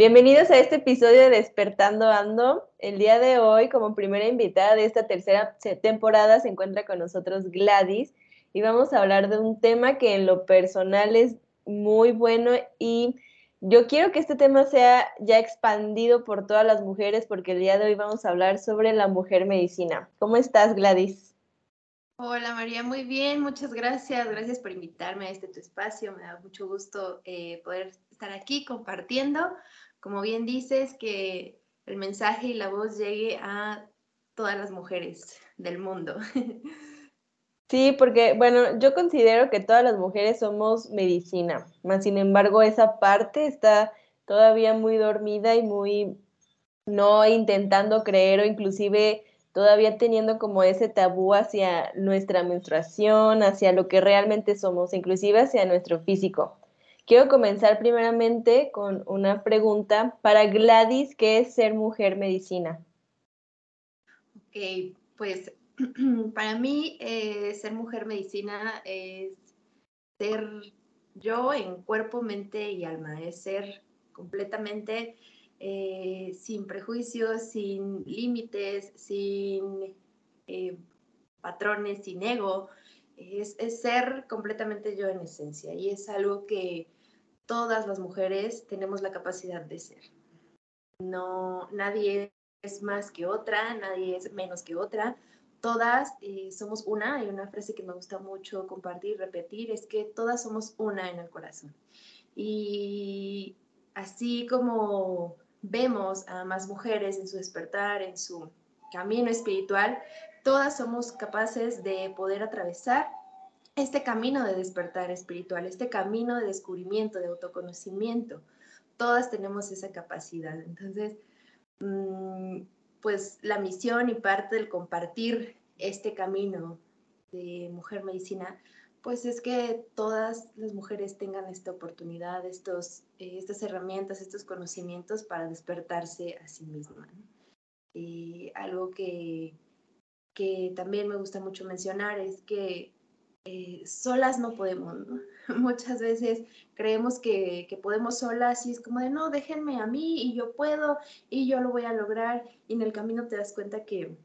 Bienvenidos a este episodio de Despertando Ando. El día de hoy, como primera invitada de esta tercera temporada, se encuentra con nosotros Gladys y vamos a hablar de un tema que en lo personal es muy bueno y yo quiero que este tema sea ya expandido por todas las mujeres porque el día de hoy vamos a hablar sobre la mujer medicina. ¿Cómo estás, Gladys? Hola María, muy bien, muchas gracias. Gracias por invitarme a este tu espacio. Me da mucho gusto eh, poder estar aquí compartiendo como bien dices, que el mensaje y la voz llegue a todas las mujeres del mundo. Sí, porque bueno, yo considero que todas las mujeres somos medicina, más sin embargo esa parte está todavía muy dormida y muy no intentando creer o inclusive todavía teniendo como ese tabú hacia nuestra menstruación, hacia lo que realmente somos, inclusive hacia nuestro físico. Quiero comenzar primeramente con una pregunta para Gladys, ¿qué es ser mujer medicina? Ok, pues para mí eh, ser mujer medicina es ser yo en cuerpo, mente y alma, es ser completamente eh, sin prejuicios, sin límites, sin eh, patrones, sin ego, es, es, ser completamente yo en esencia y es algo que todas las mujeres tenemos la capacidad de ser. No, nadie es más que otra, nadie es menos que otra. Todas eh, somos una. Hay una frase que me gusta mucho compartir, repetir, es que todas somos una en el corazón. Y así como vemos a más mujeres en su despertar, en su camino espiritual, todas somos capaces de poder atravesar este camino de despertar espiritual, este camino de descubrimiento, de autoconocimiento. Todas tenemos esa capacidad. Entonces, mm, pues la misión y parte del compartir este camino de mujer medicina, pues es que todas las mujeres tengan esta oportunidad, estos, eh, estas herramientas, estos conocimientos para despertarse a sí misma. Y algo que, que también me gusta mucho mencionar es que eh, solas no podemos, Muchas veces creemos que, podemos solas y es como de, no, déjenme a mí y yo puedo y yo lo voy a lograr y en el camino te das cuenta que,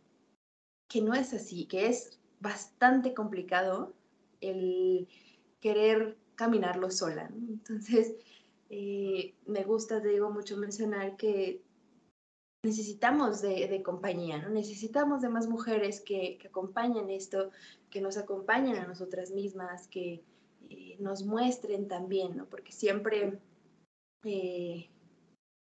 que no es así, que es bastante complicado el querer caminarlo sola, Entonces, eh, me gusta, te digo, mucho mencionar que necesitamos de, compañía, ¿no? Necesitamos de más mujeres que, acompañen esto, que nos acompañen a nosotras mismas, que eh, nos muestren también, ¿no? Porque siempre, eh,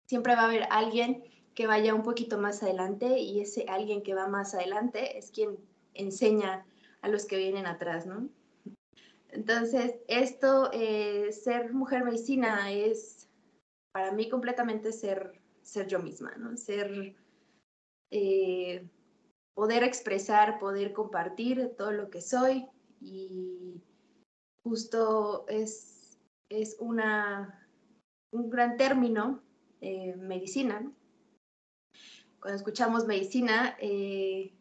siempre va a haber alguien que vaya un poquito más adelante y ese alguien que va más adelante es quien enseña a los que vienen atrás, ¿no? Entonces, esto, eh, ser mujer medicina es para mí completamente ser ser yo misma, ¿no? Ser, eh, poder expresar, poder compartir todo lo que soy y justo es, es una, un gran término, eh, medicina. Cuando escuchamos medicina, eh,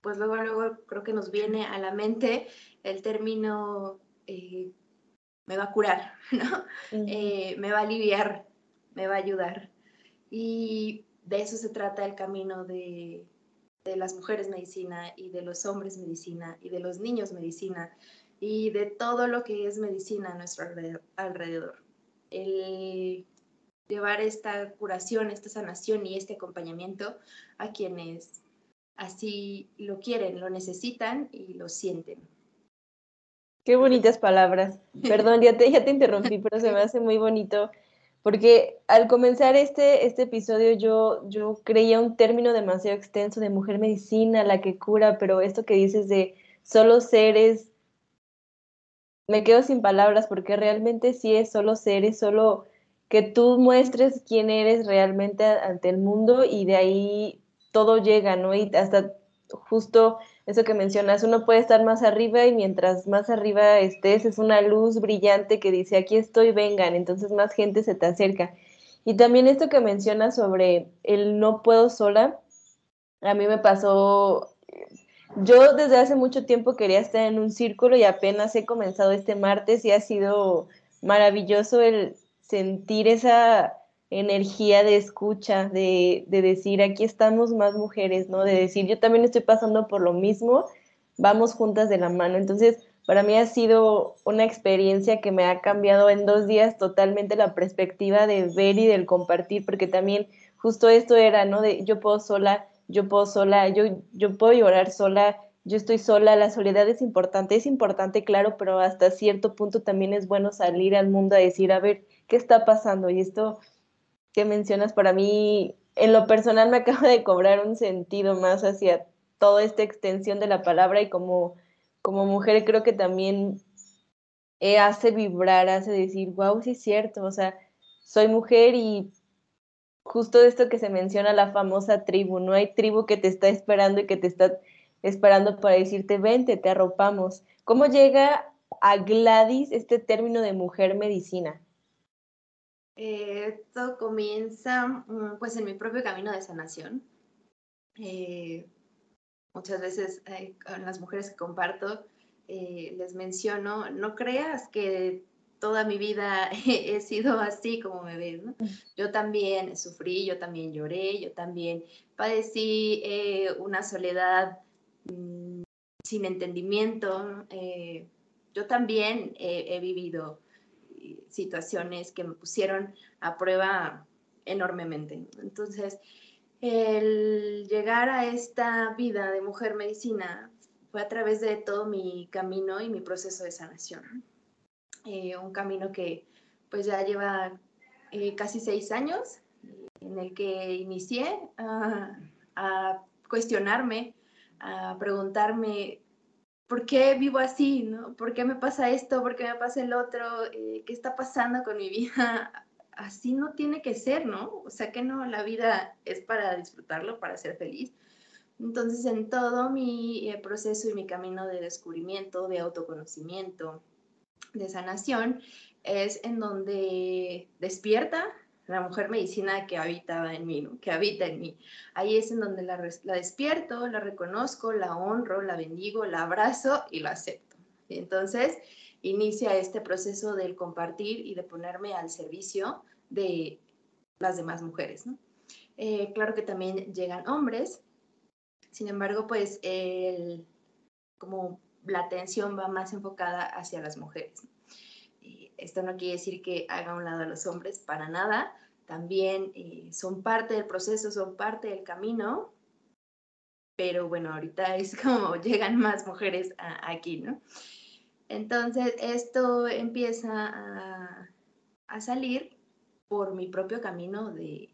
pues luego, luego creo que nos viene a la mente el término me va a curar, ¿no? me va a aliviar, me va a ayudar. Y de eso se trata el camino de, las mujeres medicina y de los hombres medicina y de los niños medicina y de todo lo que es medicina a nuestro alrededor. El llevar esta curación, esta sanación y este acompañamiento a quienes así lo quieren, lo necesitan y lo sienten. Qué bonitas palabras. Perdón, ya te, ya te interrumpí, pero se me hace muy bonito porque al comenzar este, este episodio yo, yo creía un término demasiado extenso de mujer medicina, la que cura, pero esto que dices de solo seres me quedo sin palabras porque realmente sí es solo ser, es solo que tú muestres quién eres realmente ante el mundo y de ahí todo llega, ¿no? Y hasta justo eso que mencionas, uno puede estar más arriba y mientras más arriba estés es una luz brillante que dice, aquí estoy, vengan, entonces más gente se te acerca. Y también esto que mencionas sobre el no puedo sola, a mí me pasó, yo desde hace mucho tiempo quería estar en un círculo y apenas he comenzado este martes y ha sido maravilloso el sentir esa energía de escucha, de, de, decir, aquí estamos más mujeres, ¿no? De decir, yo también estoy pasando por lo mismo, vamos juntas de la mano. Entonces, para mí ha sido una experiencia que me ha cambiado en dos días totalmente la perspectiva de ver y del compartir, porque también justo esto era, ¿no? De yo puedo sola, yo puedo sola, yo, yo puedo llorar sola, yo estoy sola, la soledad es importante, es importante, claro, pero hasta cierto punto también es bueno salir al mundo a decir, a ver, ¿qué está pasando? Y esto que mencionas para mí, en lo personal me acaba de cobrar un sentido más hacia toda esta extensión de la palabra y como, como mujer creo que también hace vibrar, hace decir, wow, sí es cierto, o sea, soy mujer y justo esto que se menciona la famosa tribu, no hay tribu que te está esperando y que te está esperando para decirte, vente, te arropamos. ¿Cómo llega a Gladys este término de mujer medicina? Eh, esto comienza mm, pues en mi propio camino de sanación. Eh, muchas veces eh, con las mujeres que comparto les menciono, no creas que toda mi vida he sido así como me ves. ¿no? Yo también sufrí, yo también lloré, yo también padecí una soledad mm, sin entendimiento. yo también he vivido situaciones que me pusieron a prueba enormemente. Entonces, el llegar a esta vida de mujer medicina fue a través de todo mi camino y mi proceso de sanación. Eh, un camino que pues ya lleva eh, casi seis años, en el que inicié a, a cuestionarme, a preguntarme ¿por qué vivo así? ¿no? ¿Por qué me pasa esto? ¿Por qué me pasa el otro? Eh, ¿Qué está pasando con mi vida? Así no tiene que ser, ¿no? O sea que no, la vida es para disfrutarlo, para ser feliz. Entonces, en todo mi eh, proceso y mi camino de descubrimiento, de autoconocimiento, de sanación, es en donde despierta la mujer medicina que habitaba en mí, que habita en mí. Ahí es en donde la, despierto, la reconozco, la honro, la bendigo, la abrazo y la acepto. Entonces inicia este proceso del compartir y de ponerme al servicio de las demás mujeres. Eh, claro que también llegan hombres, sin embargo, pues como la atención va más enfocada hacia las mujeres. Esto no quiere decir que haga un lado a los hombres, para nada. También eh, son parte del proceso, son parte del camino. Pero bueno, ahorita es como llegan más mujeres aquí, ¿no? Entonces, esto empieza a, salir por mi propio camino de,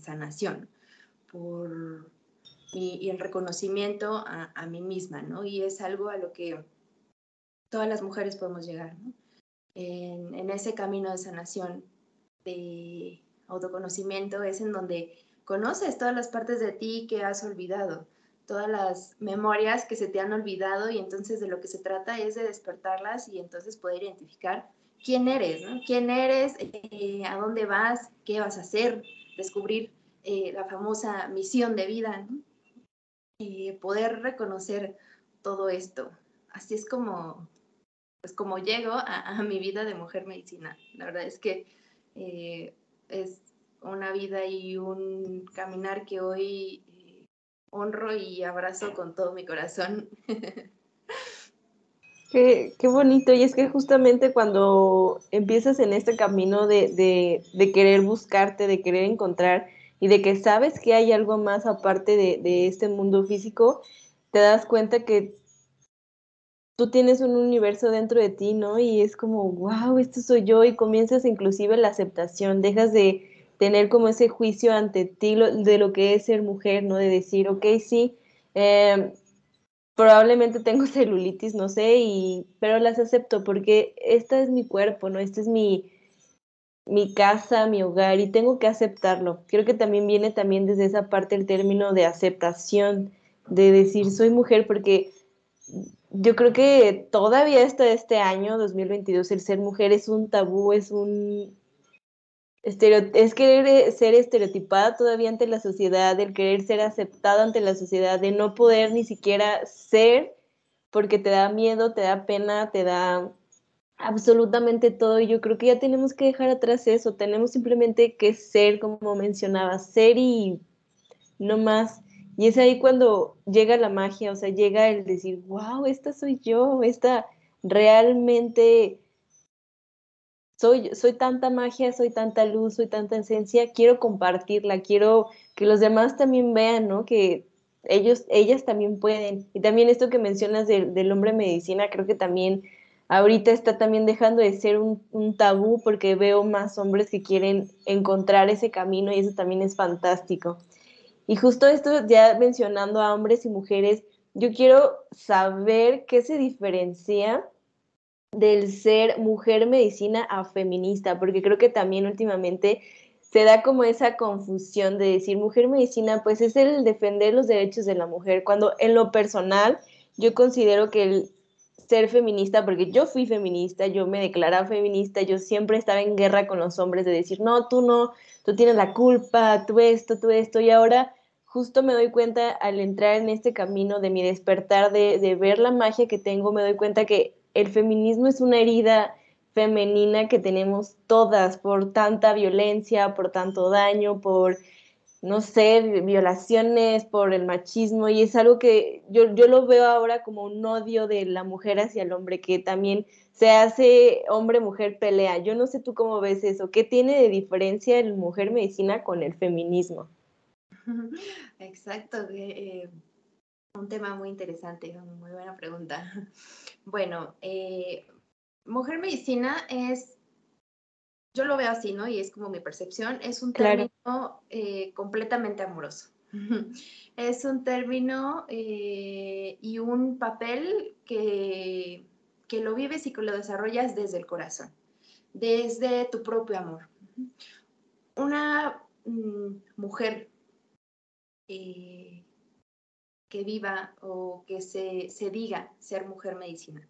sanación, por y el reconocimiento a, mí misma, ¿no? Y es algo a lo que todas las mujeres podemos llegar, ¿no? En, ese camino de sanación, de autoconocimiento, es en donde conoces todas las partes de ti que has olvidado, todas las memorias que se te han olvidado y entonces de lo que se trata es de despertarlas y entonces poder identificar quién eres, ¿no? quién eres, eh, a dónde vas, qué vas a hacer, descubrir eh, la famosa misión de vida, ¿no? poder reconocer todo esto. Así es como pues como llego a, mi vida de mujer medicina. La verdad es que eh, es una vida y un caminar que hoy eh, honro y abrazo con todo mi corazón. Qué, qué, bonito, y es que justamente cuando empiezas en este camino de, de, de, querer buscarte, de querer encontrar y de que sabes que hay algo más aparte de, de este mundo físico, te das cuenta que tú tienes un universo dentro de ti, ¿no? Y es como, wow, esto soy yo y comienzas inclusive la aceptación, dejas de tener como ese juicio ante ti de lo que es ser mujer, ¿no? De decir, ok, sí, em, probablemente tengo celulitis, no sé, y, pero las acepto porque este es mi cuerpo, ¿no? Este es mi, mi casa, mi hogar, y tengo que aceptarlo. Creo que también viene también desde esa parte el término de aceptación, de decir soy mujer, porque yo creo que todavía hasta este año, 2022, el ser mujer es un tabú, es un... es querer ser estereotipada todavía ante la sociedad, el querer ser aceptada ante la sociedad, de no poder ni siquiera ser porque te da miedo, te da pena, te da absolutamente todo. Y yo creo que ya tenemos que dejar atrás eso, tenemos simplemente que ser, como mencionaba, ser y no más. Y es ahí cuando llega la magia, o sea, llega el decir, wow, esta soy yo, esta realmente soy, soy tanta magia, soy tanta luz, soy tanta esencia, quiero compartirla, quiero que los demás también vean, ¿no? Que ellos, ellas también pueden. Y también esto que mencionas del, del hombre medicina, creo que también ahorita está también dejando de ser un, un, tabú porque veo más hombres que quieren encontrar ese camino y eso también es fantástico. Y justo esto, ya mencionando a hombres y mujeres, yo quiero saber qué se diferencia del ser mujer medicina a feminista, porque creo que también últimamente se da como esa confusión de decir mujer medicina, pues es el defender los derechos de la mujer, cuando en lo personal yo considero que el ser feminista, porque yo fui feminista, yo me declaraba feminista, yo siempre estaba en guerra con los hombres de decir, no, tú no, tú tienes la culpa, tú esto, tú esto, y ahora justo me doy cuenta al entrar en este camino de mi despertar, de, de ver la magia que tengo, me doy cuenta que el feminismo es una herida femenina que tenemos todas por tanta violencia, por tanto daño, por, no sé, violaciones, por el machismo, y es algo que yo, yo lo veo ahora como un odio de la mujer hacia el hombre, que también se hace hombre-mujer pelea. Yo no sé tú cómo ves eso, ¿qué tiene de diferencia el mujer medicina con el feminismo? Exacto, eh, un tema muy interesante, muy buena pregunta. Bueno, eh, mujer medicina es, yo lo veo así, ¿no? Y es como mi percepción, es un término claro. eh, completamente amoroso. es un término eh, y un papel que, que lo vives y que lo desarrollas desde el corazón, desde tu propio amor. Una mm, mujer eh, que viva o que se, se, diga ser mujer medicina,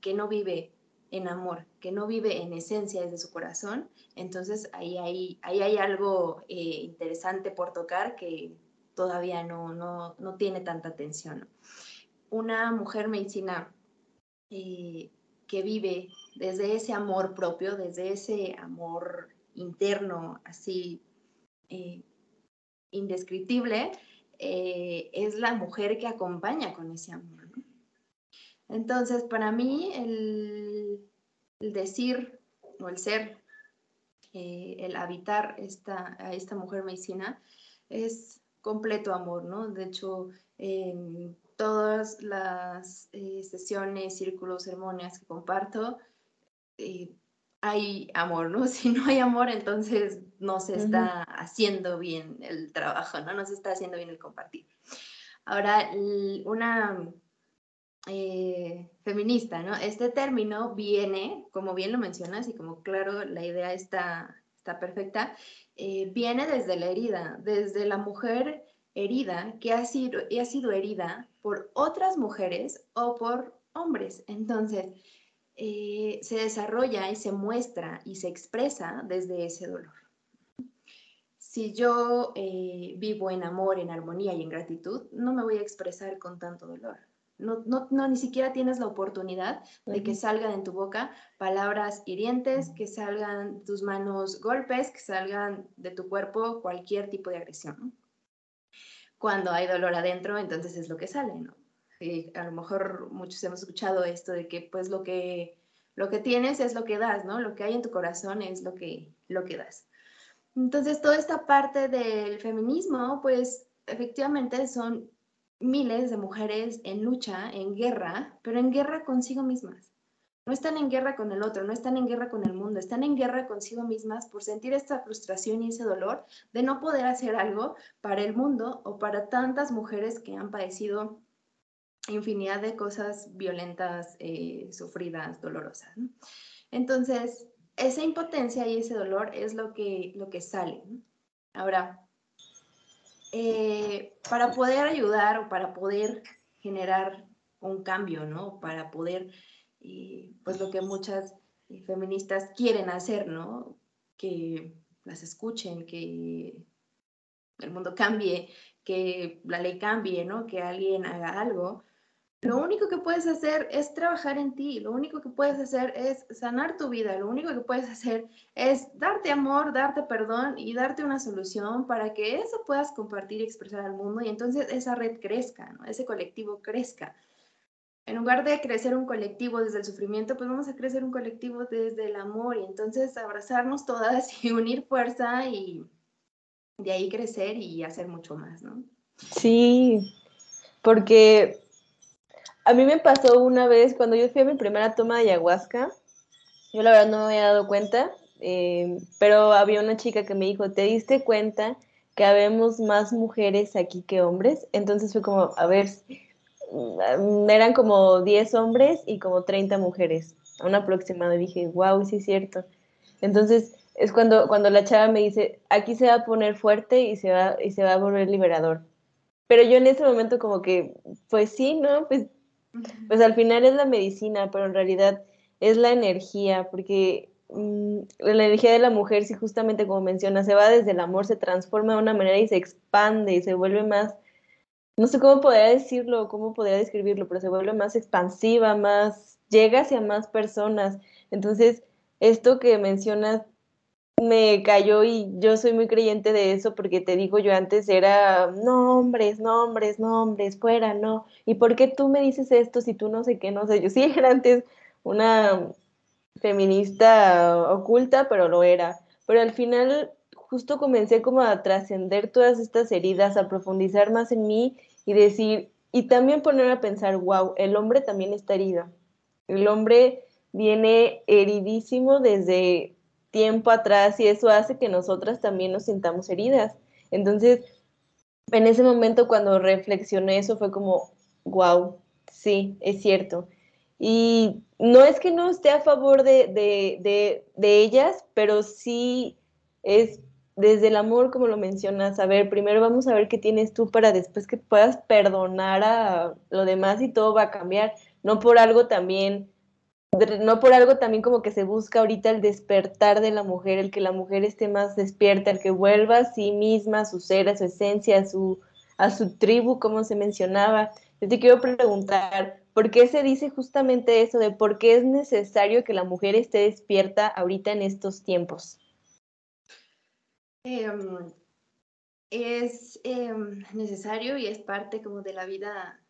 que no vive en amor, que no vive en esencia desde su corazón, entonces ahí, ahí, ahí hay algo eh, interesante por tocar que todavía no, no, no tiene tanta atención. Una mujer medicina eh, que vive desde ese amor propio, desde ese amor interno, así indescriptible, eh, es la mujer que acompaña con ese amor. ¿no? Entonces, para mí, el, decir o el ser, eh, el habitar esta, a esta mujer medicina, es completo amor, ¿no? De hecho, en todas las eh, sesiones, círculos, ceremonias que comparto, eh, hay amor, ¿no? Si no hay amor, entonces no se está haciendo bien el trabajo, ¿no? No se está haciendo bien el compartir. Ahora, una eh, feminista, ¿no? Este término viene, como bien lo mencionas y como claro la idea está, está perfecta, eh, viene desde la herida, desde la mujer herida que ha sido, ha sido herida por otras mujeres o por hombres. Entonces, eh, se desarrolla y se muestra y se expresa desde ese dolor. Si yo eh, vivo en amor, en armonía y en gratitud, no me voy a expresar con tanto dolor. No, no, no ni siquiera tienes la oportunidad de que salgan en tu boca palabras hirientes, que salgan tus manos golpes, que salgan de tu cuerpo cualquier tipo de agresión. Cuando hay dolor adentro, entonces es lo que sale, ¿no? Eh, a lo mejor muchos hemos escuchado esto de que pues lo que, lo que tienes es lo que das, ¿no? Lo que hay en tu corazón es lo que, lo que das. Entonces, toda esta parte del feminismo, pues efectivamente son miles de mujeres en lucha, en guerra, pero en guerra consigo mismas. No están en guerra con el otro, no están en guerra con el mundo, están en guerra consigo mismas por sentir esta frustración y ese dolor de no poder hacer algo para el mundo o para tantas mujeres que han padecido infinidad de cosas violentas, eh, sufridas, dolorosas. Entonces, esa impotencia y ese dolor es lo que, lo que sale. Ahora, eh, para poder ayudar o para poder generar un cambio, ¿no? Para poder, eh, pues lo que muchas feministas quieren hacer, ¿no? Que las escuchen, que el mundo cambie, que la ley cambie, ¿no? Que alguien haga algo. Lo único que puedes hacer es trabajar en ti, lo único que puedes hacer es sanar tu vida, lo único que puedes hacer es darte amor, darte perdón y darte una solución para que eso puedas compartir y expresar al mundo y entonces esa red crezca, ese colectivo crezca. En lugar de crecer un colectivo desde el sufrimiento, pues vamos a crecer un colectivo desde el amor y entonces abrazarnos todas y unir fuerza y de ahí crecer y hacer mucho más, ¿no? Sí, porque a mí me pasó una vez cuando yo fui a mi primera toma de ayahuasca, yo la verdad no me había dado cuenta, eh, pero había una chica que me dijo, ¿te diste cuenta que habemos más mujeres aquí que hombres? Entonces fue como, a ver, mm, eran como 10 hombres y como 30 mujeres, a un aproximado. Y dije, wow, sí es cierto. Entonces es cuando, cuando la chava me dice, aquí se va a poner fuerte y se va, y se va a volver liberador. Pero yo en ese momento como que, pues sí, ¿no? Pues pues al final es la medicina, pero en realidad es la energía, porque mm, la energía de la mujer, si justamente como menciona, se va desde el amor, se transforma de una manera y se expande y se vuelve más, no sé cómo podría decirlo, cómo podría describirlo, pero se vuelve más expansiva, más, llega hacia más personas. Entonces, esto que mencionas me cayó y yo soy muy creyente de eso porque te digo, yo antes era nombres, nombres, nombres, fuera, no. ¿Y por qué tú me dices esto si tú no sé qué, no sé? Yo sí era antes una feminista oculta, pero lo era. Pero al final justo comencé como a trascender todas estas heridas, a profundizar más en mí y decir, y también ponerme a pensar, wow, el hombre también está herido. El hombre viene heridísimo desde tiempo atrás y eso hace que nosotras también nos sintamos heridas. Entonces, en ese momento cuando reflexioné eso fue como, wow, sí, es cierto. Y no es que no esté a favor de, de, ellas, pero sí es desde el amor, como lo mencionas, a ver, primero vamos a ver qué tienes tú para después que puedas perdonar a lo demás y todo va a cambiar. No por algo también no por algo también como que se busca ahorita el despertar de la mujer, el que la mujer esté más despierta, el que vuelva a sí misma, a su ser, a su esencia, a su, a su tribu, como se mencionaba. Yo te quiero preguntar, ¿por qué se dice justamente eso de por qué es necesario que la mujer esté despierta ahorita en estos tiempos? Em, es em, necesario y es parte como de la vida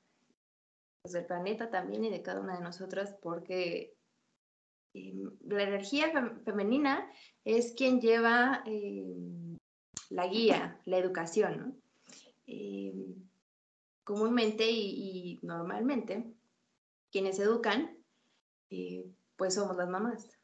pues, del planeta también y de cada una de nosotras, porque em, la energía femenina es quien lleva em, la guía, la educación. Em, comúnmente y, normalmente, quienes educan, eh, pues somos las mamás.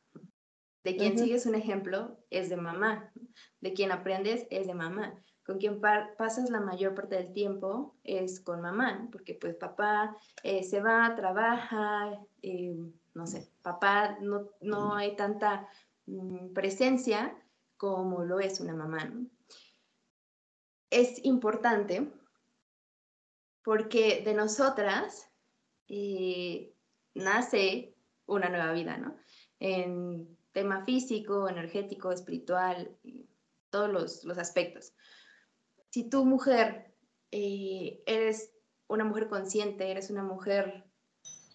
De quien sigues un ejemplo es de mamá, de quien aprendes es de mamá con quien pasas la mayor parte del tiempo es con mamá, porque pues papá eh, se va, trabaja, eh, no sé, papá no, no hay tanta mm, presencia como lo es una mamá. Es importante porque de nosotras eh, nace una nueva vida, ¿no? En tema físico, energético, espiritual, todos los, los aspectos si tú mujer eh, eres una mujer consciente, eres una mujer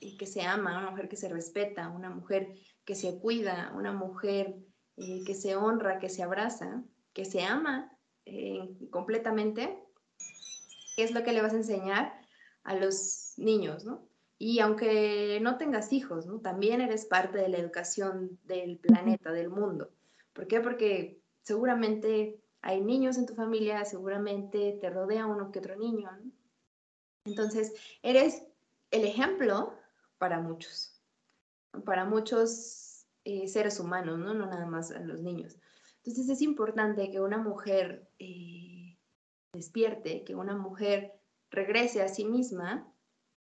eh, que se ama, una mujer que se respeta, una mujer que se cuida, una mujer eh, que se honra, que se abraza, que se ama completamente, es lo que le vas a enseñar a los niños, ¿no? Y aunque no tengas hijos, ¿no? También eres parte de la educación del planeta, del mundo. ¿Por qué? Porque seguramente hay niños en tu familia, seguramente te rodea uno que otro niño. Entonces, eres el ejemplo para muchos, para muchos eh, seres humanos, ¿no? no nada más a los niños. Entonces, es importante que una mujer eh, despierte, que una mujer regrese a sí misma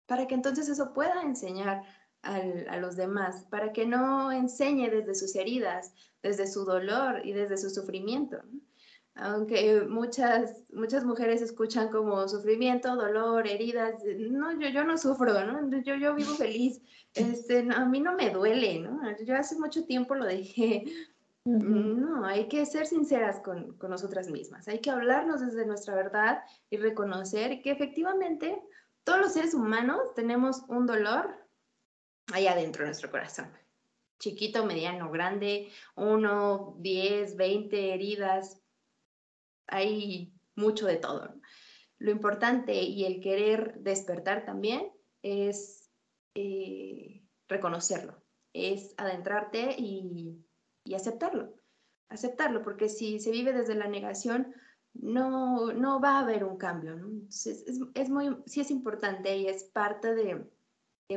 para que entonces eso pueda enseñar a los demás, para que no enseñe desde sus heridas, desde su dolor y desde su sufrimiento. Aunque muchas, muchas mujeres escuchan como sufrimiento, dolor, heridas, no, yo, yo no sufro, ¿no? Yo, yo vivo feliz, este, a mí no me duele, ¿no? Yo hace mucho tiempo lo dejé. No, hay que ser sinceras con, con nosotras mismas, hay que hablarnos desde nuestra verdad y reconocer que efectivamente todos los seres humanos tenemos un dolor allá adentro de nuestro corazón. Chiquito, mediano, grande, uno, diez, veinte heridas. Hay mucho de todo. Lo importante y el querer despertar también es eh, reconocerlo, es adentrarte y, aceptarlo. Aceptarlo, porque si se vive desde la negación, no, no va a haber un cambio. es, muy, sí es importante y es parte de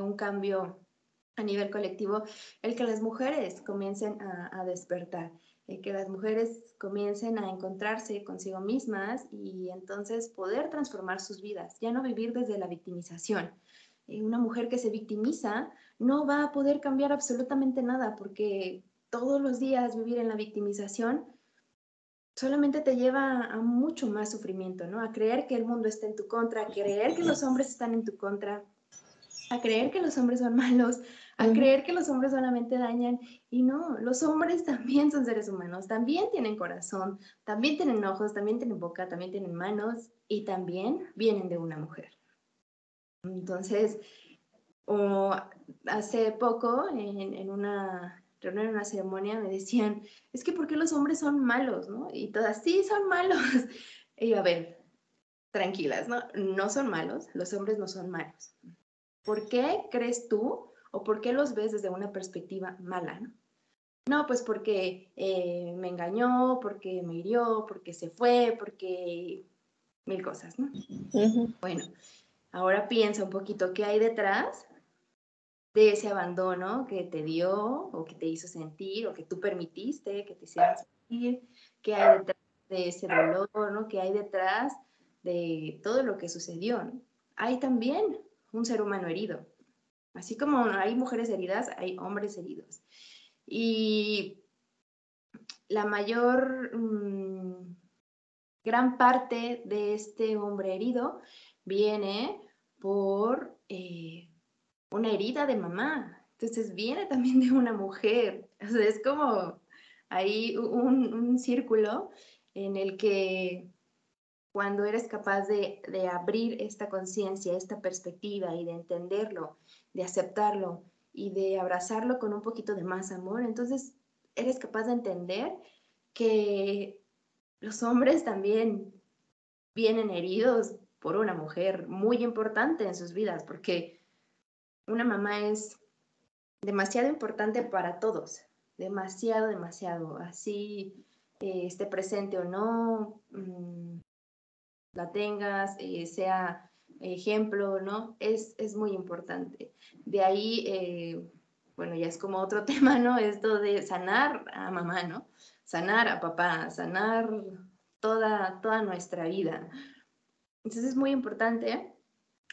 un cambio a nivel colectivo, el que las mujeres comiencen a, despertar, el que las mujeres comiencen a encontrarse consigo mismas y entonces poder transformar sus vidas, ya no vivir desde la victimización. Eh, una mujer que se victimiza no va a poder cambiar absolutamente nada porque todos los días vivir en la victimización solamente te lleva a mucho más sufrimiento, ¿no? A creer que el mundo está en tu contra, a creer que los hombres están en tu contra, a creer que los hombres son malos, a creer que los hombres solamente dañan. Y no, los hombres también son seres humanos, también tienen corazón, también tienen ojos, también tienen boca, también tienen manos y también vienen de una mujer. Entonces, hace poco en, una reunión, en una ceremonia, me decían, es que ¿por qué los hombres son malos? ¿no? Y todas, sí, son malos. Y a ver, tranquilas, ¿no? No son malos, los hombres no son malos. ¿Por qué crees tú o por qué los ves desde una perspectiva mala? No, no pues porque eh, me engañó, porque me hirió, porque se fue, porque mil cosas, ¿no? Bueno, ahora piensa un poquito qué hay detrás de ese abandono que te dio o que te hizo sentir o que tú permitiste que te hiciera sentir, qué hay detrás de ese dolor, ¿no? ¿Qué hay detrás de todo lo que sucedió? ¿no? Hay también un ser humano herido. Así como hay mujeres heridas, hay hombres heridos. Y la mayor mm, gran parte de este hombre herido viene por eh, una herida de mamá. Entonces viene también de una mujer. es como hay un círculo en el que cuando eres capaz de, abrir esta conciencia, esta perspectiva y de entenderlo, de aceptarlo y de abrazarlo con un poquito de más amor, entonces eres capaz de entender que los hombres también vienen heridos por una mujer muy importante en sus vidas, porque una mamá es demasiado importante para todos, demasiado, demasiado, así eh, esté presente o no, mm, la tengas, eh, sea ejemplo, ¿no? Es, es muy importante. De ahí, eh, bueno, ya es como otro tema, ¿no? Esto de sanar a mamá, ¿no? Sanar a papá, sanar toda, toda nuestra vida. Entonces es muy importante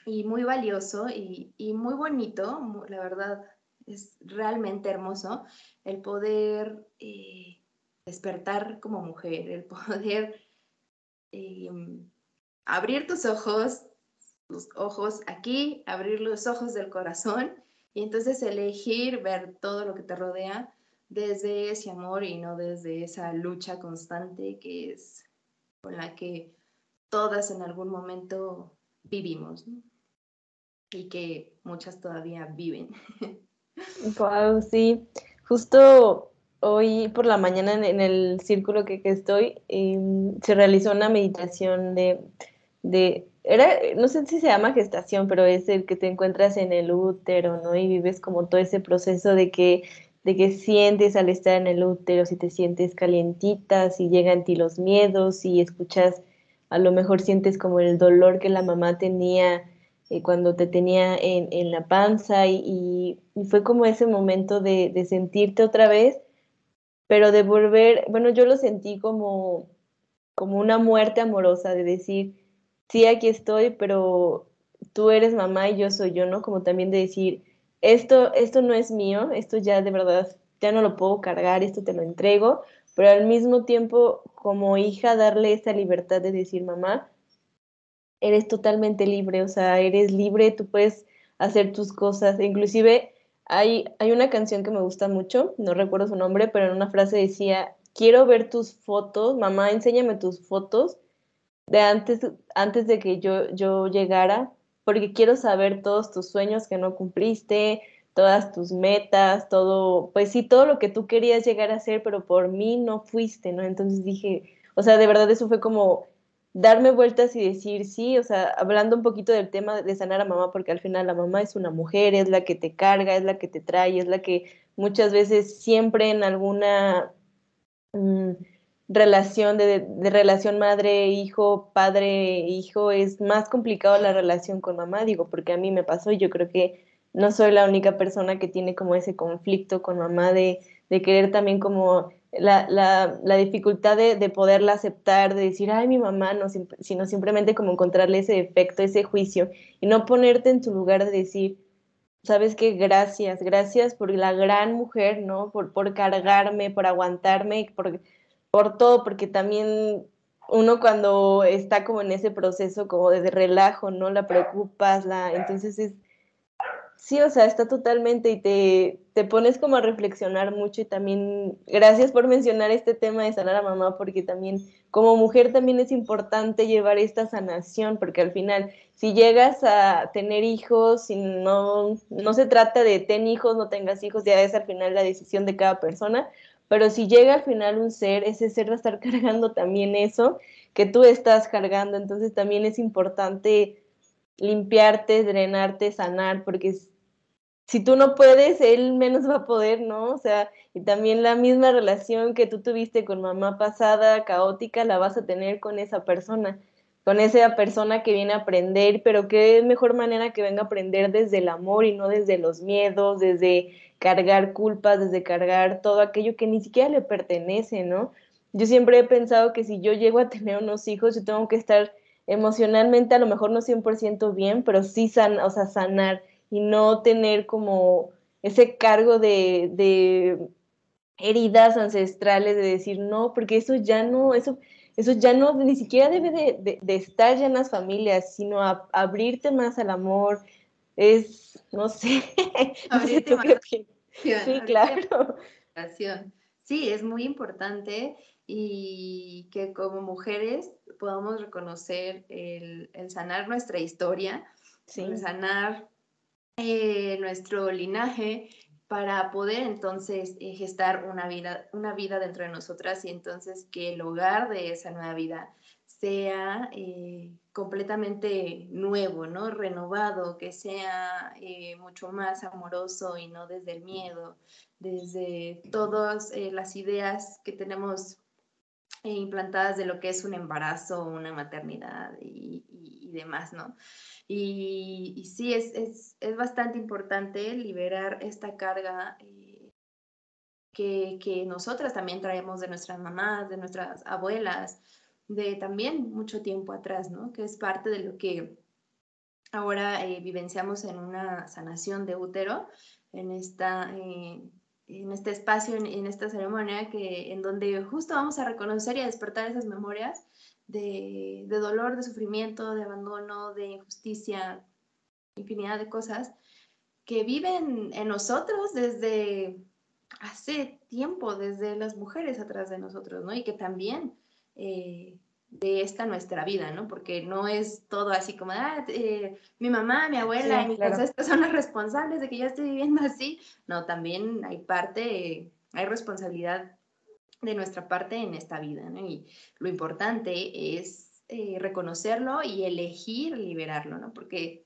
y muy valioso y, muy bonito, la verdad, es realmente hermoso el poder eh, despertar como mujer, el poder abrir tus ojos, tus ojos aquí, abrir los ojos del corazón y entonces elegir ver todo lo que te rodea desde ese amor y no desde esa lucha constante que es con la que todas en algún momento vivimos y que muchas todavía viven. Wow, sí, justo hoy por la mañana en, el círculo que, estoy em, se realizó una meditación de, era, no sé si se llama gestación, pero es el que te encuentras en el útero, ¿no? Y vives como todo ese proceso de que, de que sientes al estar en el útero, si te sientes calientita, si llegan a ti los miedos, si escuchas, a lo mejor sientes como el dolor que la mamá tenía eh, cuando te tenía en, en la panza y, y, fue como ese momento de, de sentirte otra vez, pero de volver, bueno, yo lo sentí como, como una muerte amorosa, de decir, sí, aquí estoy, pero tú eres mamá y yo soy yo, ¿no? Como también de decir, esto, esto no es mío, esto ya de verdad, ya no lo puedo cargar, esto te lo entrego, pero al mismo tiempo, como hija, darle esa libertad de decir, mamá, eres totalmente libre, o sea, eres libre, tú puedes hacer tus cosas, inclusive hay, hay una canción que me gusta mucho, no recuerdo su nombre, pero en una frase decía, quiero ver tus fotos, mamá, enséñame tus fotos de antes, antes de que yo, yo llegara, porque quiero saber todos tus sueños que no cumpliste, todas tus metas, todo, pues sí, todo lo que tú querías llegar a hacer, pero por mí no fuiste, ¿no? Entonces dije, o sea, de verdad eso fue como darme vueltas y decir, sí, o sea, hablando un poquito del tema de sanar a mamá, porque al final la mamá es una mujer, es la que te carga, es la que te trae, es la que muchas veces siempre en alguna mm, relación de, de, relación madre-hijo, padre-hijo, es más complicado la relación con mamá, digo, porque a mí me pasó y yo creo que no soy la única persona que tiene como ese conflicto con mamá de, de querer también como la, la, la dificultad de, de, poderla aceptar, de decir, ay, mi mamá, no, sino simplemente como encontrarle ese defecto, ese juicio, y no ponerte en tu lugar de decir, sabes qué, gracias, gracias por la gran mujer, ¿no? Por, por cargarme, por aguantarme, por, por todo, porque también uno cuando está como en ese proceso como de relajo, ¿no? La preocupas, la, entonces es Sí, o sea, está totalmente y te, te pones como a reflexionar mucho y también gracias por mencionar este tema de sanar a mamá porque también como mujer también es importante llevar esta sanación porque al final si llegas a tener hijos, si no, no se trata de ten hijos, no tengas hijos, ya es al final la decisión de cada persona, pero si llega al final un ser, ese ser va a estar cargando también eso que tú estás cargando, entonces también es importante limpiarte, drenarte, sanar, porque si tú no puedes, él menos va a poder, ¿no? O sea, y también la misma relación que tú tuviste con mamá pasada, caótica, la vas a tener con esa persona, con esa persona que viene a aprender, pero qué mejor manera que venga a aprender desde el amor y no desde los miedos, desde cargar culpas, desde cargar todo aquello que ni siquiera le pertenece, ¿no? Yo siempre he pensado que si yo llego a tener unos hijos, yo tengo que estar emocionalmente a lo mejor no 100% bien, pero sí san, o sea, sanar y no tener como ese cargo de, de, heridas ancestrales de decir no, porque eso ya no, eso, eso ya no, ni siquiera debe de, de, estar ya en las familias, sino a, abrirte más al amor, es, no sé, abrirte más. Sí, claro. Sí, es muy importante y que como mujeres podamos reconocer el, el sanar nuestra historia, sí. el sanar eh, nuestro linaje para poder entonces eh, gestar una vida, una vida dentro de nosotras y entonces que el hogar de esa nueva vida sea eh, completamente nuevo, ¿no? Renovado, que sea eh, mucho más amoroso y no desde el miedo, desde todas las ideas que tenemos implantadas de lo que es un embarazo, una maternidad y, demás, ¿no? Y, y sí, es, es, es, bastante importante liberar esta carga eh, que, que, nosotras también traemos de nuestras mamás, de nuestras abuelas, de también mucho tiempo atrás, ¿no? Que es parte de lo que ahora eh, vivenciamos en una sanación de útero, en esta eh, en este espacio, en, esta ceremonia, que, en donde justo vamos a reconocer y a despertar esas memorias de, de, dolor, de sufrimiento, de abandono, de injusticia, infinidad de cosas que viven en nosotros desde hace tiempo, desde las mujeres atrás de nosotros, ¿no? Y que también eh, de esta nuestra vida, ¿no? Porque no es todo así como, ah, eh, mi mamá, mi abuela, sí, claro. estas son las responsables de que yo esté viviendo así. No, también hay parte, hay responsabilidad de nuestra parte en esta vida, ¿no? Y lo importante es eh, reconocerlo y elegir liberarlo, ¿no? Porque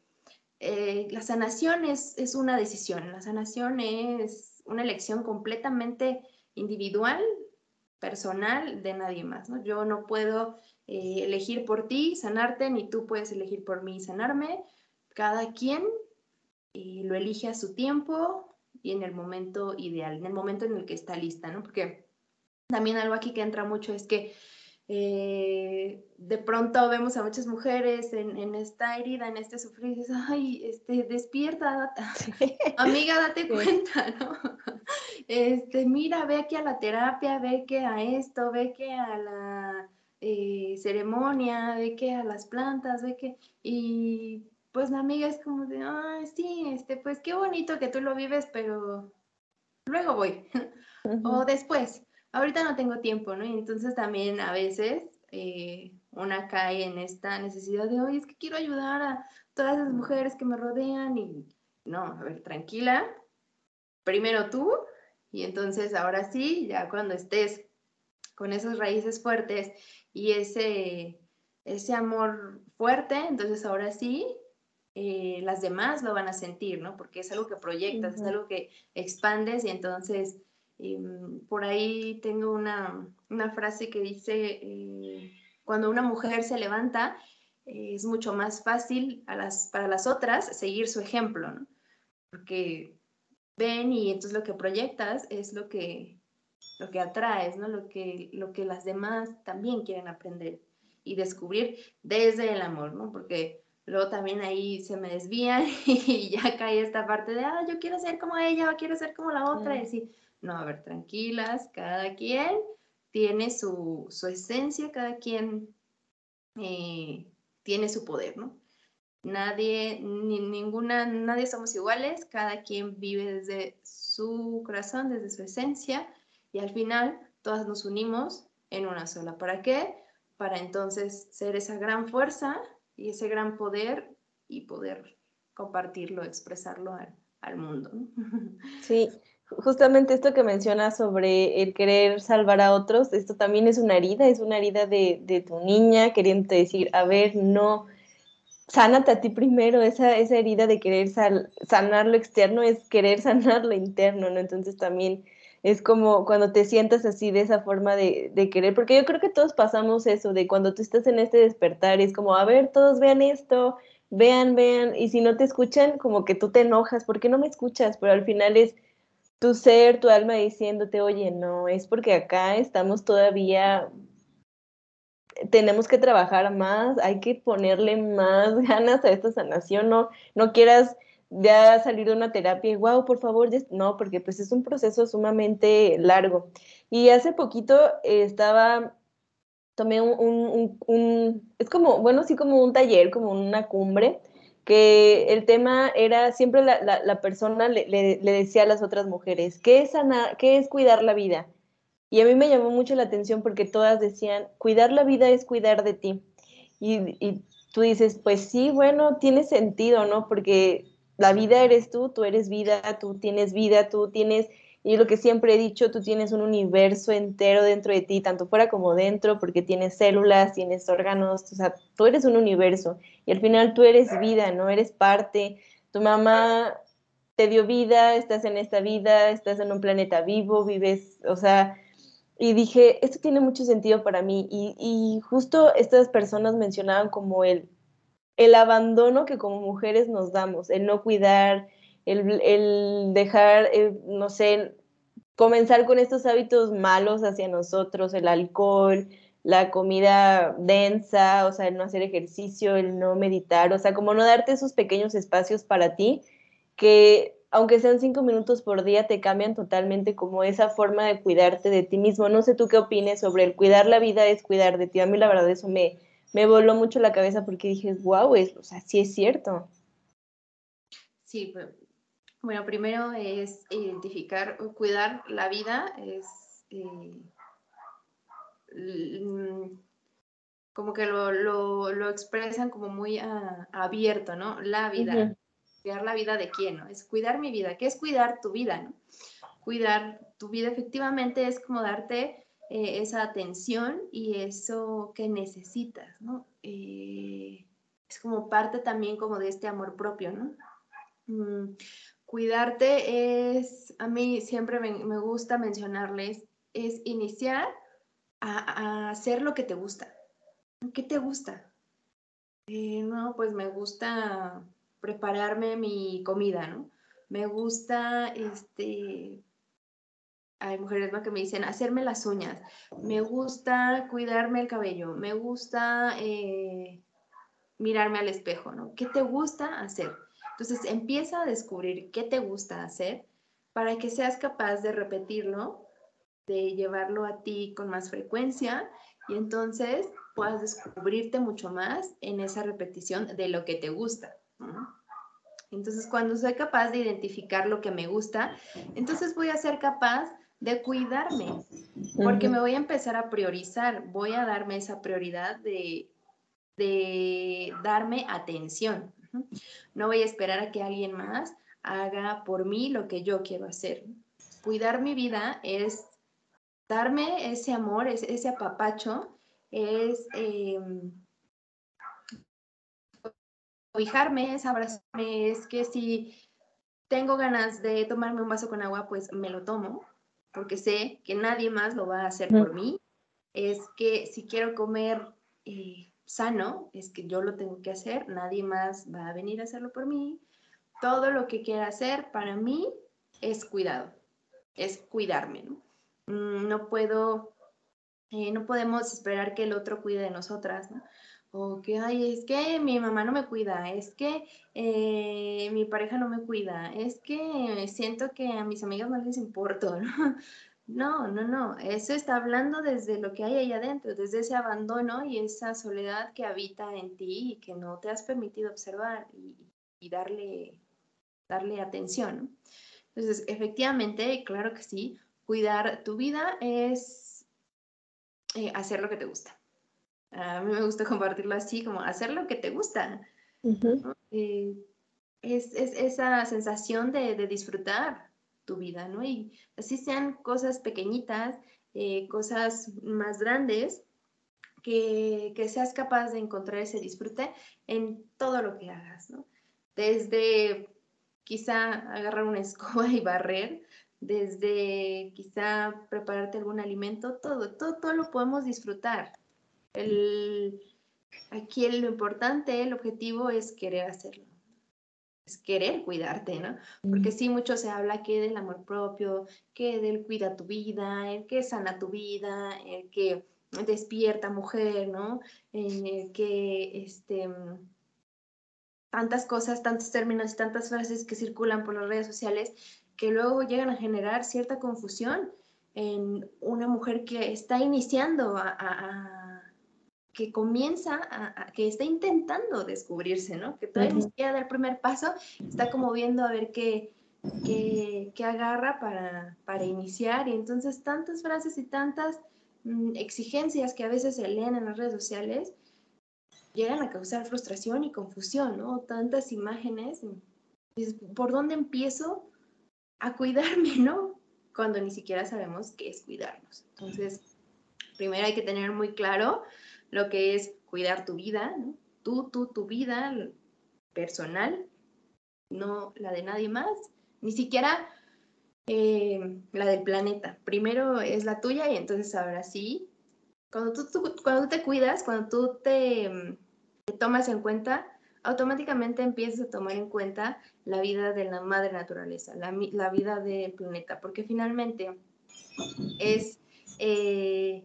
eh, la sanación es, es una decisión, la sanación es una elección completamente individual, personal de nadie más, ¿no? Yo no puedo eh, elegir por ti, sanarte, ni tú puedes elegir por mí, sanarme. Cada quien eh, lo elige a su tiempo y en el momento ideal, en el momento en el que está lista, ¿no? Porque también algo aquí que entra mucho es que eh, de pronto vemos a muchas mujeres en, esta herida, en este sufrir, y dices, ay, este, despierta, amiga, date cuenta, ¿no? Este, mira, ve aquí a la terapia, ve que a esto, ve que a la eh, ceremonia, ve que a las plantas, ve que, y pues la amiga es como de, ay, sí, este, pues qué bonito que tú lo vives, pero luego voy, o después ahorita no tengo tiempo, ¿no? Y entonces también a veces eh, una cae en esta necesidad de, oye, es que quiero ayudar a todas las mujeres que me rodean y no, a ver, tranquila, primero tú y entonces ahora sí, ya cuando estés con esas raíces fuertes y ese, ese amor fuerte, entonces ahora sí, eh, las demás lo van a sentir, ¿no? Porque es algo que proyectas, es algo que expandes y entonces Mm, por ahí tengo una, frase que dice, eh, cuando una mujer se levanta, eh, es mucho más fácil a las, para las otras seguir su ejemplo, ¿no? Porque ven y entonces lo que proyectas es lo que, lo que atraes, ¿no? Lo que, lo que las demás también quieren aprender y descubrir desde el amor, ¿no? Porque luego también ahí se me desvían y ya cae esta parte de, ah, yo quiero ser como ella o quiero ser como la otra, y decir, no, a ver, tranquilas, cada quien tiene su, esencia, cada quien eh, tiene su poder, ¿no? Nadie, ni, ninguna, nadie somos iguales, cada quien vive desde su corazón, desde su esencia, y al final todas nos unimos en una sola. ¿Para qué? Para entonces ser esa gran fuerza y ese gran poder y poder compartirlo, expresarlo al, al mundo. Sí, justamente esto que mencionas sobre el querer salvar a otros, esto también es una herida, es una herida de, tu niña queriendo decir, a ver, no, sánate a ti primero, esa, esa herida de querer sanar lo externo es querer sanar lo interno, ¿no? Entonces también es como cuando te sientas así de esa forma de, de, querer, porque yo creo que todos pasamos eso, de cuando tú estás en este despertar, es como, a ver, todos vean esto, vean, vean, y si no te escuchan, como que tú te enojas, ¿por qué no me escuchas? Pero al final es tu ser, tu alma diciéndote, oye, no, es porque acá estamos todavía, tenemos que trabajar más, hay que ponerle más ganas a esta sanación, no, no quieras ya salir de una terapia y, wow, por favor, no, porque pues es un proceso sumamente largo. Y hace poquito estaba, tomé un, un, es como, bueno, sí, como un taller, como una cumbre, que el tema era, siempre la, la, persona le, le, decía a las otras mujeres, ¿qué es, ¿qué es cuidar la vida? Y a mí me llamó mucho la atención porque todas decían, cuidar la vida es cuidar de ti. Y, y tú dices, pues sí, bueno, tiene sentido, ¿no? Porque la vida eres tú, tú eres vida, tú tienes vida, tú tienes y lo que siempre he dicho, tú tienes un universo entero dentro de ti, tanto fuera como dentro, porque tienes células, tienes órganos, o sea, tú eres un universo y al final tú eres vida, ¿no? Eres parte. Tu mamá te dio vida, estás en esta vida, estás en un planeta vivo, vives, o sea, y dije, esto tiene mucho sentido para mí. Y, y justo estas personas mencionaban como el, el abandono que como mujeres nos damos, el no cuidar, el, dejar, eh, no sé, comenzar con estos hábitos malos hacia nosotros, el alcohol, la comida densa, o sea, el no hacer ejercicio, el no meditar, o sea, como no darte esos pequeños espacios para ti que aunque sean cinco minutos por día, te cambian totalmente como esa forma de cuidarte de ti mismo. No sé tú qué opines sobre el cuidar la vida es cuidar de ti. A mí la verdad eso me, me voló mucho la cabeza porque dije, wow, es, o sea, sí es cierto. Sí, bueno, primero es identificar, cuidar la vida, es eh, como que lo, expresan como muy ah, abierto, ¿no? La vida. Cuidar la vida de quién, ¿no? Es cuidar mi vida. ¿Qué es cuidar tu vida, no? Cuidar tu vida efectivamente es como darte eh, esa atención y eso que necesitas, ¿no? Eh, es como parte también como de este amor propio, ¿no? Cuidarte es, a mí siempre me, gusta mencionarles, es iniciar a, hacer lo que te gusta. ¿Qué te gusta? Eh, no, pues me gusta prepararme mi comida, ¿no? Me gusta, este, hay mujeres que me dicen hacerme las uñas, me gusta cuidarme el cabello, me gusta eh, mirarme al espejo, ¿no? ¿Qué te gusta hacer? Entonces empieza a descubrir qué te gusta hacer para que seas capaz de repetirlo, de llevarlo a ti con más frecuencia y entonces puedas descubrirte mucho más en esa repetición de lo que te gusta. Entonces, cuando soy capaz de identificar lo que me gusta, entonces voy a ser capaz de cuidarme, porque me voy a empezar a priorizar, voy a darme esa prioridad de, de darme atención. No voy a esperar a que alguien más haga por mí lo que yo quiero hacer. Cuidar mi vida es darme ese amor, ese, apapacho, es eh, es abrazarme, es que si tengo ganas de tomarme un vaso con agua, pues me lo tomo, porque sé que nadie más lo va a hacer por mí. Es que si quiero comer eh, sano, es que yo lo tengo que hacer, nadie más va a venir a hacerlo por mí. Todo lo que quiera hacer para mí es cuidado, es cuidarme, ¿no? Mm, no puedo, eh, no podemos esperar que el otro cuide de nosotras, ¿no? O que, ay, es que mi mamá no me cuida, es que eh, mi pareja no me cuida, es que siento que a mis amigas no les importo. No, no, no, eso está hablando desde lo que hay ahí adentro, desde ese abandono y esa soledad que habita en ti y que no te has permitido observar y, darle, darle atención. Entonces, efectivamente, claro que sí, cuidar tu vida es eh, hacer lo que te gusta. A mí me gusta compartirlo así, como hacer lo que te gusta. Eh, es, esa sensación de, disfrutar tu vida, ¿no? Y así sean cosas pequeñitas, eh, cosas más grandes, que, que, seas capaz de encontrar ese disfrute en todo lo que hagas, ¿no? Desde quizá agarrar una escoba y barrer, desde quizá prepararte algún alimento, todo, todo, todo lo podemos disfrutar. El, aquí lo importante, el objetivo es querer hacerlo, es querer cuidarte, ¿no? Porque sí, mucho se habla que del amor propio, que del cuida tu vida, el que sana tu vida, el que despierta mujer, ¿no? el que, este, tantas cosas, tantos términos y tantas frases que circulan por las redes sociales que luego llegan a generar cierta confusión en una mujer que está iniciando a, que comienza a, que está intentando descubrirse, ¿no? Que todavía ni siquiera da el primer paso, está como viendo a ver qué, qué, agarra para, para, iniciar. Y entonces tantas frases y tantas mm, exigencias que a veces se leen en las redes sociales llegan a causar frustración y confusión, ¿no? Tantas imágenes. ¿Por dónde empiezo a cuidarme, ¿no? Cuando ni siquiera sabemos qué es cuidarnos. Entonces, primero hay que tener muy claro lo que es cuidar tu vida. Tú, tú, tu vida personal, no la de nadie más, ni siquiera eh, la del planeta. Primero es la tuya y entonces ahora sí, cuando tú, cuando te cuidas, cuando tú te, te tomas en cuenta, automáticamente empiezas a tomar en cuenta la vida de la madre naturaleza, la, vida del planeta, porque finalmente es eh,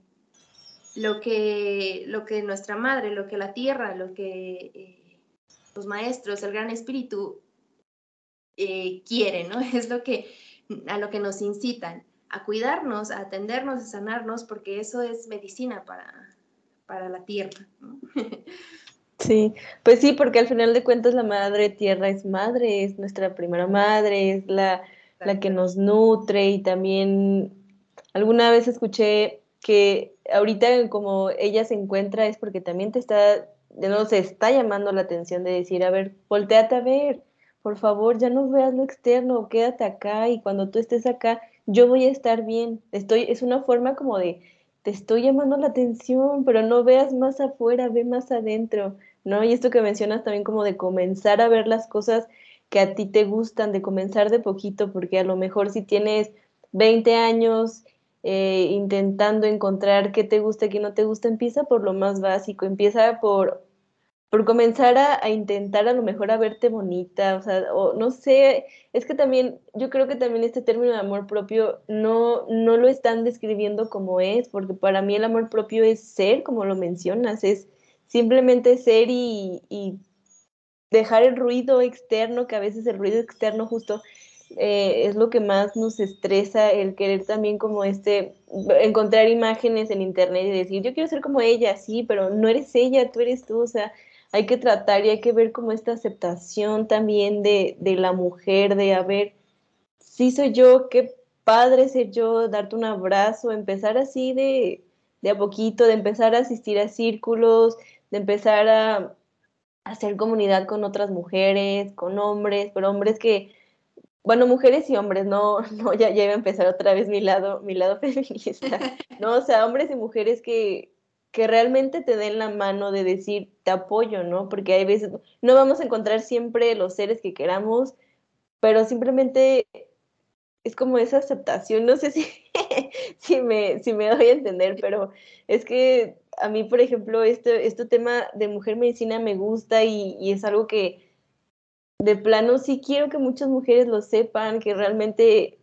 lo, que, lo que nuestra madre, lo que la tierra, lo que eh, los maestros, el gran espíritu eh, quieren, ¿no? Es lo que, a lo que nos incitan, a cuidarnos, a atendernos, a sanarnos, porque eso es medicina para, para la tierra. ¿no? Sí, pues sí, porque al final de cuentas la madre tierra es madre, es nuestra primera madre, es la, la que nos nutre y también alguna vez escuché que ahorita como ella se encuentra es porque también te está, nuevo se está llamando la atención de decir, a ver, volteate a ver, por favor, ya no veas lo externo, quédate acá y cuando tú estés acá, yo voy a estar bien. Estoy, es una forma como de, te estoy llamando la atención, pero no veas más afuera, ve más adentro. ¿no? Y esto que mencionas también como de comenzar a ver las cosas que a ti te gustan, de comenzar de poquito, porque a lo mejor si tienes 20 años eh, intentando encontrar qué te gusta, qué no te gusta, empieza por lo más básico, empieza por por comenzar a, intentar a lo mejor a verte bonita, o sea, o no sé, es que también, yo creo que también este término de amor propio no, no lo están describiendo como es, porque para mí el amor propio es ser, como lo mencionas, es simplemente ser y dejar el ruido externo, que a veces el ruido externo justo eh, es lo que más nos estresa, el querer también como este, encontrar imágenes en internet y decir, yo quiero ser como ella, sí, pero no eres ella, tú eres tú, o sea, hay que tratar y hay que ver como esta aceptación también de, de la mujer, de a ver, sí soy yo, qué padre ser yo, darte un abrazo, empezar así de, de a poquito, de empezar a asistir a círculos, de empezar a hacer comunidad con otras mujeres, con hombres, pero hombres que, bueno, mujeres y hombres, no, no, ya, ya iba a empezar otra vez mi lado, mi lado feminista, no, o sea, hombres y mujeres que, que realmente te den la mano de decir, te apoyo, ¿no? Porque hay veces, no vamos a encontrar siempre los seres que queramos, pero simplemente es como esa aceptación, no sé si, si, me, si me doy a entender, pero es que a mí, por ejemplo, este, este tema de mujer medicina me gusta y, y es algo que de plano sí quiero que muchas mujeres lo sepan, que realmente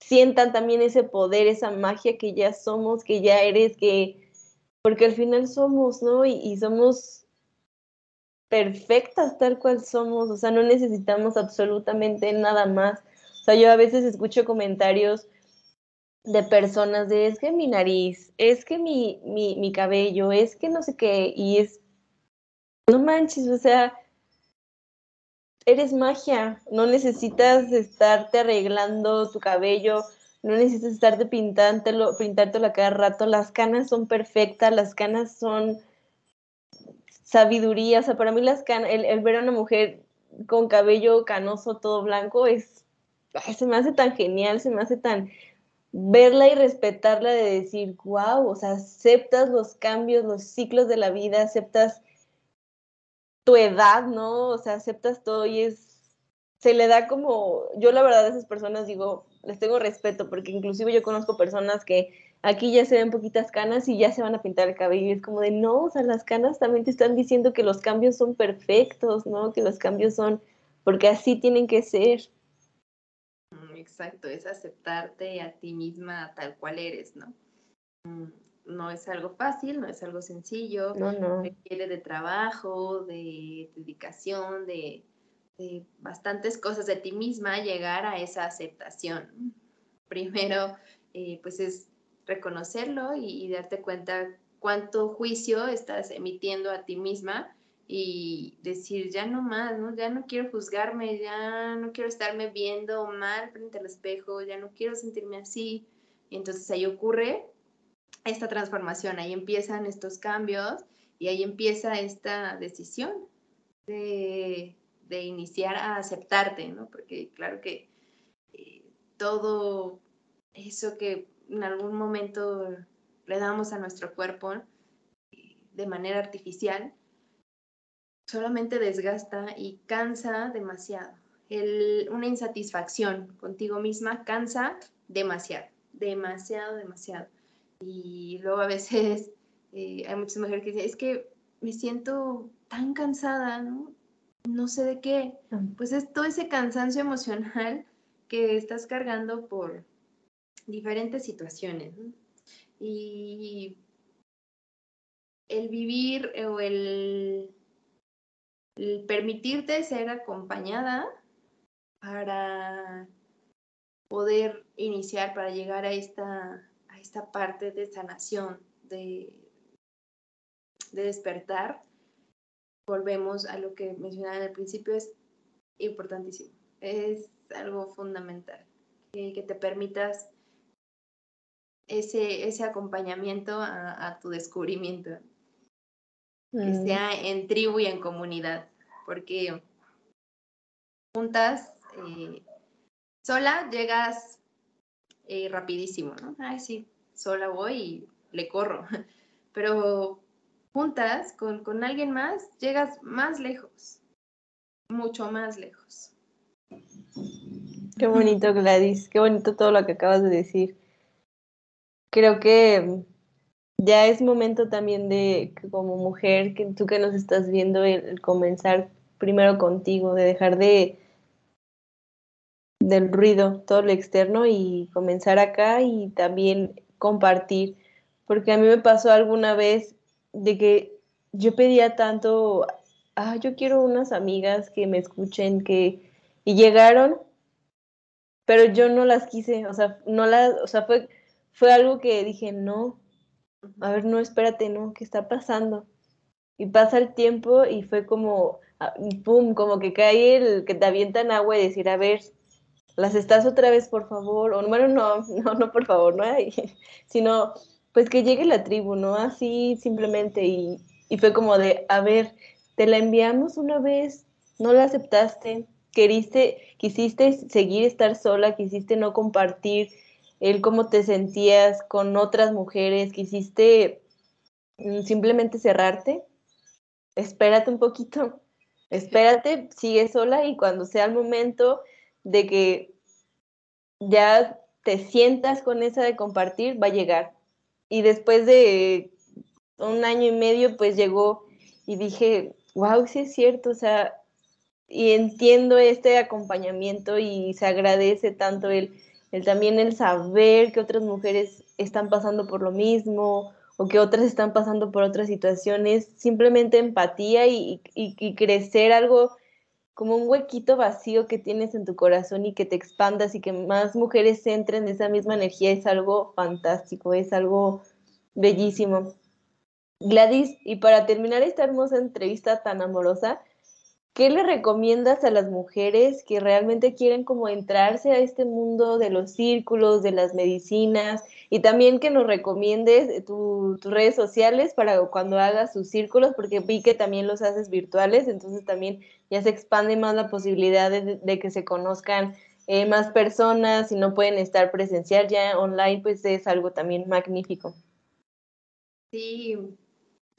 sientan también ese poder, esa magia que ya somos, que ya eres, que porque al final somos, ¿no? Y, somos perfectas tal cual somos, o sea, no necesitamos absolutamente nada más. O sea, yo a veces escucho comentarios de personas de es que mi nariz, es que mi, mi, mi cabello, es que no sé qué, y es, no manches, o sea, eres magia, no necesitas estarte arreglando tu cabello, no necesitas estarte pintártelo, pintártelo cada rato, las canas son perfectas, las canas son sabiduría, o sea, para mí las canas, el, el ver a una mujer con cabello canoso todo blanco es, se me hace tan genial, se me hace tan, verla y respetarla de decir, wow, o sea, aceptas los cambios, los ciclos de la vida, aceptas tu edad, ¿no? O sea, aceptas todo y es, se le da como, yo la verdad a esas personas digo, les tengo respeto, porque inclusive yo conozco personas que aquí ya se ven poquitas canas y ya se van a pintar el cabello y es como de, no, o sea, las canas también te están diciendo que los cambios son perfectos, ¿no? Que los cambios son, porque así tienen que ser. Exacto, es aceptarte a ti misma tal cual eres, ¿no? No es algo fácil, no es algo sencillo, no, no. requiere de trabajo, de dedicación, de, de, bastantes cosas de ti misma llegar a esa aceptación. Primero, eh, pues es reconocerlo y, y, darte cuenta cuánto juicio estás emitiendo a ti misma y decir, ya no más, ¿no? Ya no quiero juzgarme, ya no quiero estarme viendo mal frente al espejo, ya no quiero sentirme así. Y entonces ahí ocurre esta transformación, ahí empiezan estos cambios y ahí empieza esta decisión de, de iniciar a aceptarte, ¿no? Porque claro que eh, todo eso que en algún momento le damos a nuestro cuerpo eh, de manera artificial, solamente desgasta y cansa demasiado. El, una insatisfacción contigo misma cansa demasiado, demasiado, demasiado. Y luego a veces eh, hay muchas mujeres que dicen, es que me siento tan cansada, ¿no? No sé de qué. Pues es todo ese cansancio emocional que estás cargando por diferentes situaciones. ¿no? Y el vivir o el, el permitirte ser acompañada para poder iniciar, para llegar a esta esta parte de sanación, de, de despertar, volvemos a lo que mencionaba en el principio, es importantísimo, es algo fundamental, que, que te permitas ese, ese acompañamiento a, a tu descubrimiento, mm. que sea en tribu y en comunidad, porque juntas, eh, sola llegas eh, rapidísimo, ¿no? Ay, sí, sola voy y le corro. Pero juntas con, con alguien más, llegas más lejos, mucho más lejos. Qué bonito, Gladys, qué bonito todo lo que acabas de decir. Creo que ya es momento también de, como mujer, que tú que nos estás viendo, el, comenzar primero contigo, de dejar de del ruido, todo lo externo y comenzar acá y también compartir, porque a mí me pasó alguna vez de que yo pedía tanto, ah, yo quiero unas amigas que me escuchen, que, y llegaron, pero yo no las quise, o sea, no las, o sea, fue, fue algo que dije, no, a ver, no, espérate, no, ¿qué está pasando? Y pasa el tiempo y fue como, ah, pum, como que cae el que te avientan agua y decir, a ver, las estás otra vez, por favor, o bueno, no, no, no, por favor, no hay, sino, pues que llegue la tribu, ¿no? Así simplemente, y, y fue como de, a ver, te la enviamos una vez, no la aceptaste, queriste, quisiste seguir estar sola, quisiste no compartir, el cómo te sentías con otras mujeres, quisiste mm, simplemente cerrarte, espérate un poquito, espérate, sigue sola y cuando sea el momento de que ya te sientas con esa de compartir, va a llegar. Y después de un año y medio, pues llegó y dije, wow, sí es cierto, o sea, y entiendo este acompañamiento y se agradece tanto el el también el saber que otras mujeres están pasando por lo mismo o que otras están pasando por otras situaciones, simplemente empatía y, crecer algo como un huequito vacío que tienes en tu corazón y que te expandas y que más mujeres entren en esa misma energía es algo fantástico, es algo bellísimo. Gladys, y para terminar esta hermosa entrevista tan amorosa, ¿Qué le recomiendas a las mujeres que realmente quieren como entrarse a este mundo de los círculos, de las medicinas y también que nos recomiendes tus redes sociales para cuando hagas sus círculos, porque vi que también los haces virtuales, entonces también ya se expande más la posibilidad de, que se conozcan eh, más personas y no pueden estar presencial ya online, pues es algo también magnífico. Sí,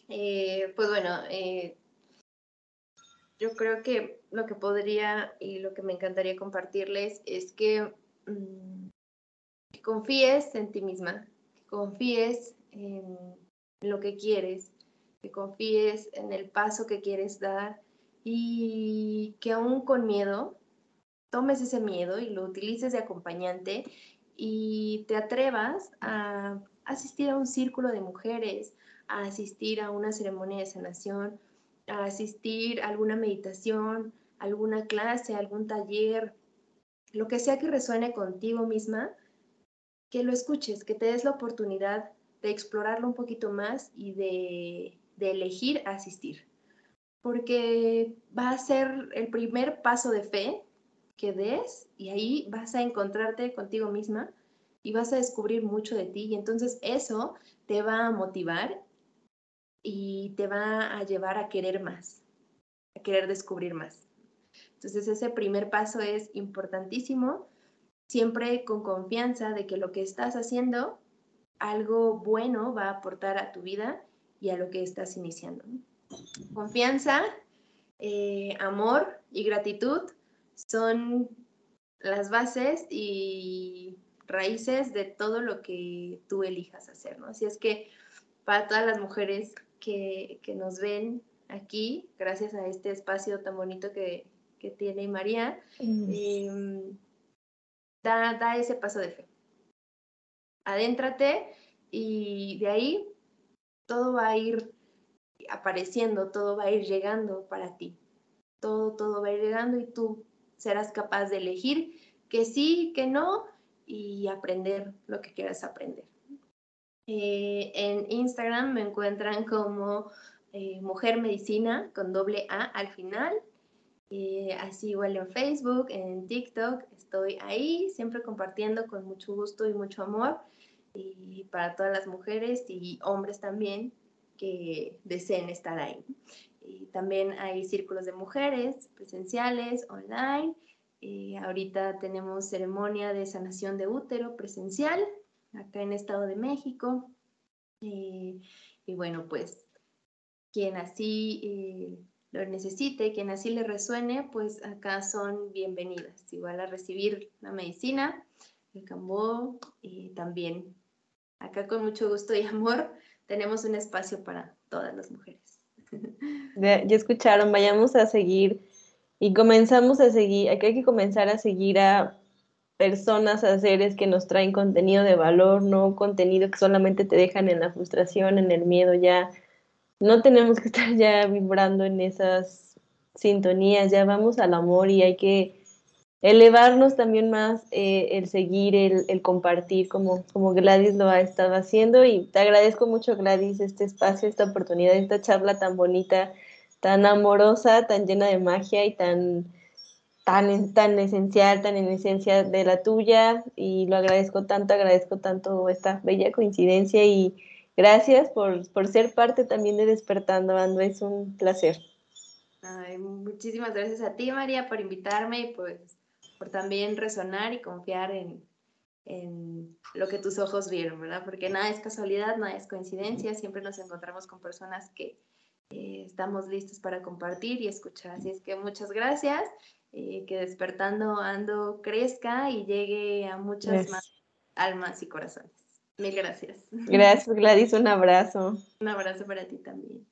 eh, pues bueno, eh, yo creo que lo que podría y lo que me encantaría compartirles es que, mm, confíes en ti misma, que confíes en lo que quieres, que confíes en el paso que quieres dar y que aún con miedo tomes ese miedo y lo utilices de acompañante y te atrevas a asistir a un círculo de mujeres, a asistir a una ceremonia de sanación a asistir a alguna meditación, alguna clase, algún taller, lo que sea que resuene contigo misma, que lo escuches, que te des la oportunidad de explorarlo un poquito más y de, de elegir asistir. Porque va a ser el primer paso de fe que des y ahí vas a encontrarte contigo misma y vas a descubrir mucho de ti y entonces eso te va a motivar y te va a llevar a querer más, a querer descubrir más. Entonces ese primer paso es importantísimo, siempre con confianza de que lo que estás haciendo, algo bueno va a aportar a tu vida y a lo que estás iniciando. Confianza, eh, amor y gratitud son las bases y raíces de todo lo que tú elijas hacer, ¿no? Así es que para todas las mujeres que, nos ven aquí, gracias a este espacio tan bonito que, tiene María, em, da, da ese paso de fe. Adéntrate y de ahí todo va a ir apareciendo, todo va a ir llegando para ti. Todo, todo va a ir llegando y tú serás capaz de elegir que sí, que no y aprender lo que quieras aprender. Eh, en Instagram me encuentran como eh, Mujer Medicina con doble A al final. Eh, así igual en Facebook, en TikTok, estoy ahí, siempre compartiendo con mucho gusto y mucho amor. Para todas las mujeres y hombres también que deseen estar ahí. También hay círculos de mujeres presenciales, online. ahorita tenemos ceremonia de sanación de útero presencial acá en Estado de México. y bueno, pues quien así eh, lo necesite, quien así le resuene, pues acá son bienvenidas. Igual a recibir la medicina, el cambó y también acá con mucho gusto y amor tenemos un espacio para todas las mujeres. Ya, ya escucharon, vayamos a seguir y comenzamos a seguir, aquí hay que comenzar a seguir a personas, a seres que nos traen contenido de valor, no contenido que solamente te dejan en la frustración, en el miedo, ya no tenemos que estar ya vibrando en esas sintonías, ya vamos al amor y hay que elevarnos también más eh, el seguir, el, el, compartir, como, como Gladys lo ha estado haciendo. Y te agradezco mucho, Gladys, este espacio, esta oportunidad, esta charla tan bonita, tan amorosa, tan llena de magia y tan, tan, tan esencial, tan en esencia de la tuya. Y lo agradezco tanto, agradezco tanto esta bella coincidencia y gracias por, por ser parte también de Despertando, Ando. Es un placer. Ay, muchísimas gracias a ti, María, por invitarme y pues por también resonar y confiar en, en lo que tus ojos vieron, ¿verdad? Porque nada es casualidad, nada es coincidencia, siempre nos encontramos con personas que eh, estamos listos para compartir y escuchar. Así es que muchas gracias, eh, que despertando ando crezca y llegue a muchas más almas y corazones. Mil gracias. Gracias, Gladys, un abrazo. Un abrazo para ti también.